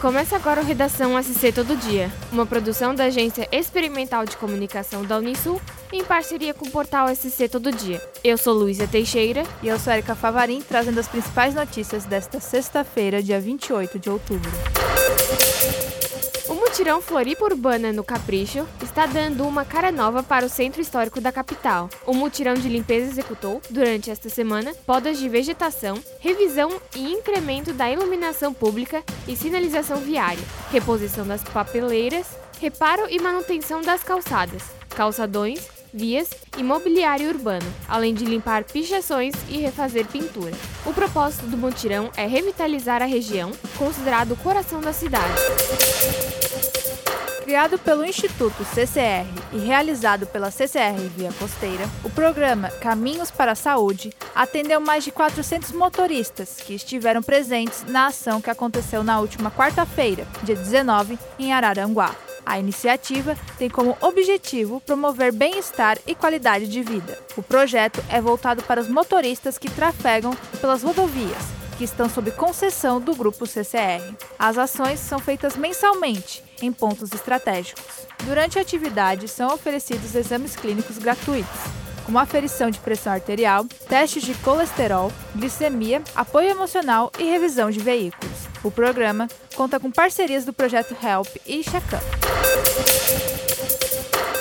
Começa agora o Redação SC Todo Dia, uma produção da Agência Experimental de Comunicação da Unisul em parceria com o portal SC Todo Dia. Eu sou Luísa Teixeira e eu sou Erika Favarim, trazendo as principais notícias desta sexta-feira, dia 28 de outubro. Mutirão Floripa Urbana no Capricho está dando uma cara nova para o centro histórico da capital. O mutirão de limpeza executou, durante esta semana, podas de vegetação, revisão e incremento da iluminação pública e sinalização viária, reposição das papeleiras, reparo e manutenção das calçadas, calçadões, vias e mobiliário urbano, além de limpar pichações e refazer pintura. O propósito do mutirão é revitalizar a região, considerado o coração da cidade. Criado pelo Instituto CCR e realizado pela CCR Via Costeira, o programa Caminhos para a Saúde atendeu mais de 400 motoristas que estiveram presentes na ação que aconteceu na última quarta-feira, dia 19, em Araranguá. A iniciativa tem como objetivo promover bem-estar e qualidade de vida. O projeto é voltado para os motoristas que trafegam pelas rodovias, que estão sob concessão do grupo CCR. As ações são feitas mensalmente em pontos estratégicos. Durante a atividade, são oferecidos exames clínicos gratuitos, como aferição de pressão arterial, testes de colesterol, glicemia, apoio emocional e revisão de veículos. O programa conta com parcerias do projeto Help e Checkup.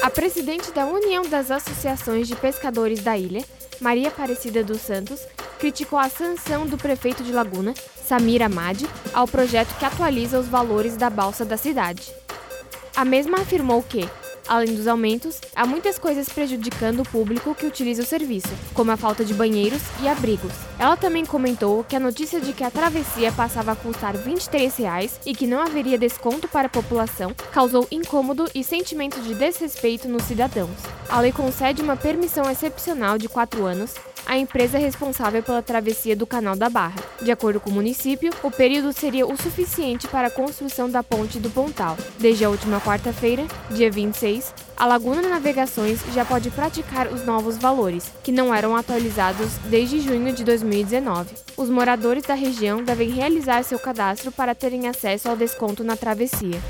A presidente da União das Associações de Pescadores da ilha, Maria Aparecida dos Santos, criticou a sanção do prefeito de Laguna, Samir Amadi, ao projeto que atualiza os valores da balsa da cidade. A mesma afirmou que, Além dos aumentos, há muitas coisas prejudicando o público que utiliza o serviço, como a falta de banheiros e abrigos. Ela também comentou que a notícia de que a travessia passava a custar 23 reais e que não haveria desconto para a população causou incômodo e sentimento de desrespeito nos cidadãos. A lei concede uma permissão excepcional de quatro anos a empresa responsável pela travessia do Canal da Barra. De acordo com o município, o período seria o suficiente para a construção da ponte do Pontal. Desde a última quarta-feira, dia 26, a Laguna Navegações já pode praticar os novos valores, que não eram atualizados desde junho de 2019. Os moradores da região devem realizar seu cadastro para terem acesso ao desconto na travessia.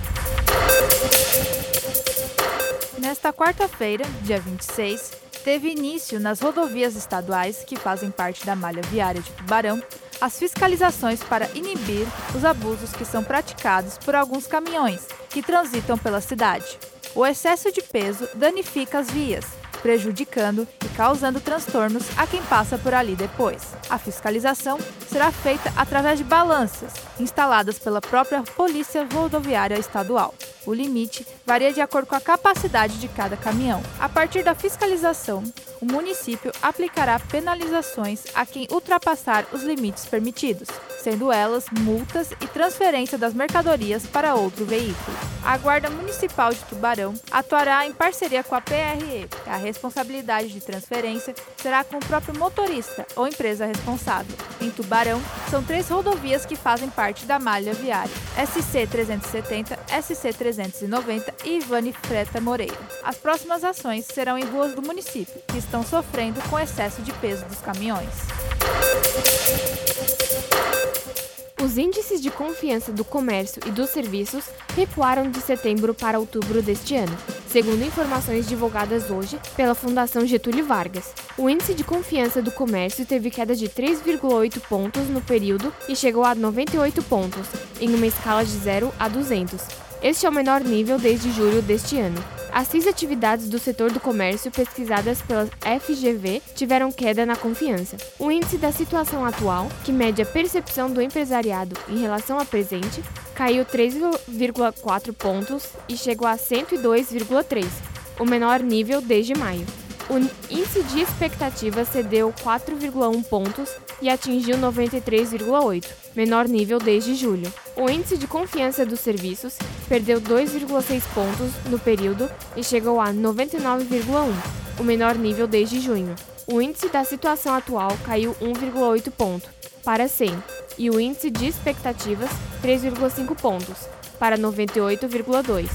Nesta quarta-feira, dia 26, teve início nas rodovias estaduais que fazem parte da malha viária de Tubarão as fiscalizações para inibir os abusos que são praticados por alguns caminhões que transitam pela cidade. O excesso de peso danifica as vias, prejudicando e causando transtornos a quem passa por ali depois. A fiscalização será feita através de balanças instaladas pela própria Polícia Rodoviária Estadual. O limite varia de acordo com a capacidade de cada caminhão. A partir da fiscalização, o município aplicará penalizações a quem ultrapassar os limites permitidos, sendo elas multas e transferência das mercadorias para outro veículo. A Guarda Municipal de Tubarão atuará em parceria com a PRE. A responsabilidade de transferência será com o próprio motorista ou empresa responsável. Em Tubarão, são três rodovias que fazem parte da malha viária: SC 370, SC 390 e Ivane Freta Moreira. As próximas ações serão em ruas do município, que estão sofrendo com excesso de peso dos caminhões. Os índices de confiança do comércio e dos serviços recuaram de setembro para outubro deste ano, segundo informações divulgadas hoje pela Fundação Getúlio Vargas. O índice de confiança do comércio teve queda de 3,8 pontos no período e chegou a 98 pontos, em uma escala de 0 a 200. Este é o menor nível desde julho deste ano. As seis atividades do setor do comércio pesquisadas pela FGV tiveram queda na confiança. O índice da situação atual, que mede a percepção do empresariado em relação ao presente, caiu 3,4 pontos e chegou a 102,3, o menor nível desde maio. O índice de expectativa cedeu 4,1 pontos e atingiu 93,8, menor nível desde julho. O índice de confiança dos serviços perdeu 2,6 pontos no período e chegou a 99,1, o menor nível desde junho. O índice da situação atual caiu 1,8 ponto para 100 e o índice de expectativas 3,5 pontos para 98,2.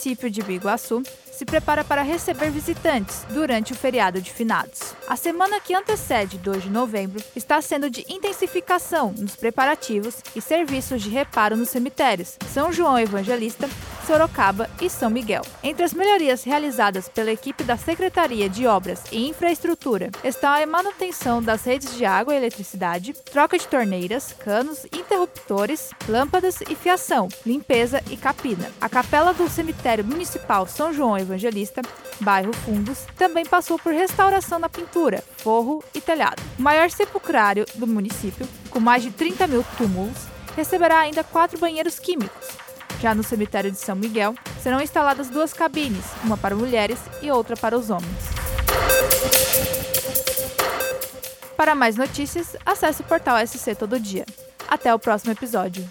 Município de Biguaçu se prepara para receber visitantes durante o feriado de finados. A semana que antecede 2 de novembro está sendo de intensificação nos preparativos e serviços de reparo nos cemitérios São João Evangelista, Sorocaba e São Miguel. Entre as melhorias realizadas pela equipe da Secretaria de Obras e Infraestrutura estão a manutenção das redes de água e eletricidade, troca de torneiras, canos, interruptores, lâmpadas e fiação, limpeza e capina. A capela do cemitério municipal São João Evangelista, bairro Fundos, também passou por restauração na pintura, forro e telhado. O maior sepulcrário do município, com mais de 30 mil túmulos, receberá ainda quatro banheiros químicos, já no cemitério de São Miguel, serão instaladas duas cabines, uma para mulheres e outra para os homens. Para mais notícias, acesse o portal SC Todo Dia. Até o próximo episódio.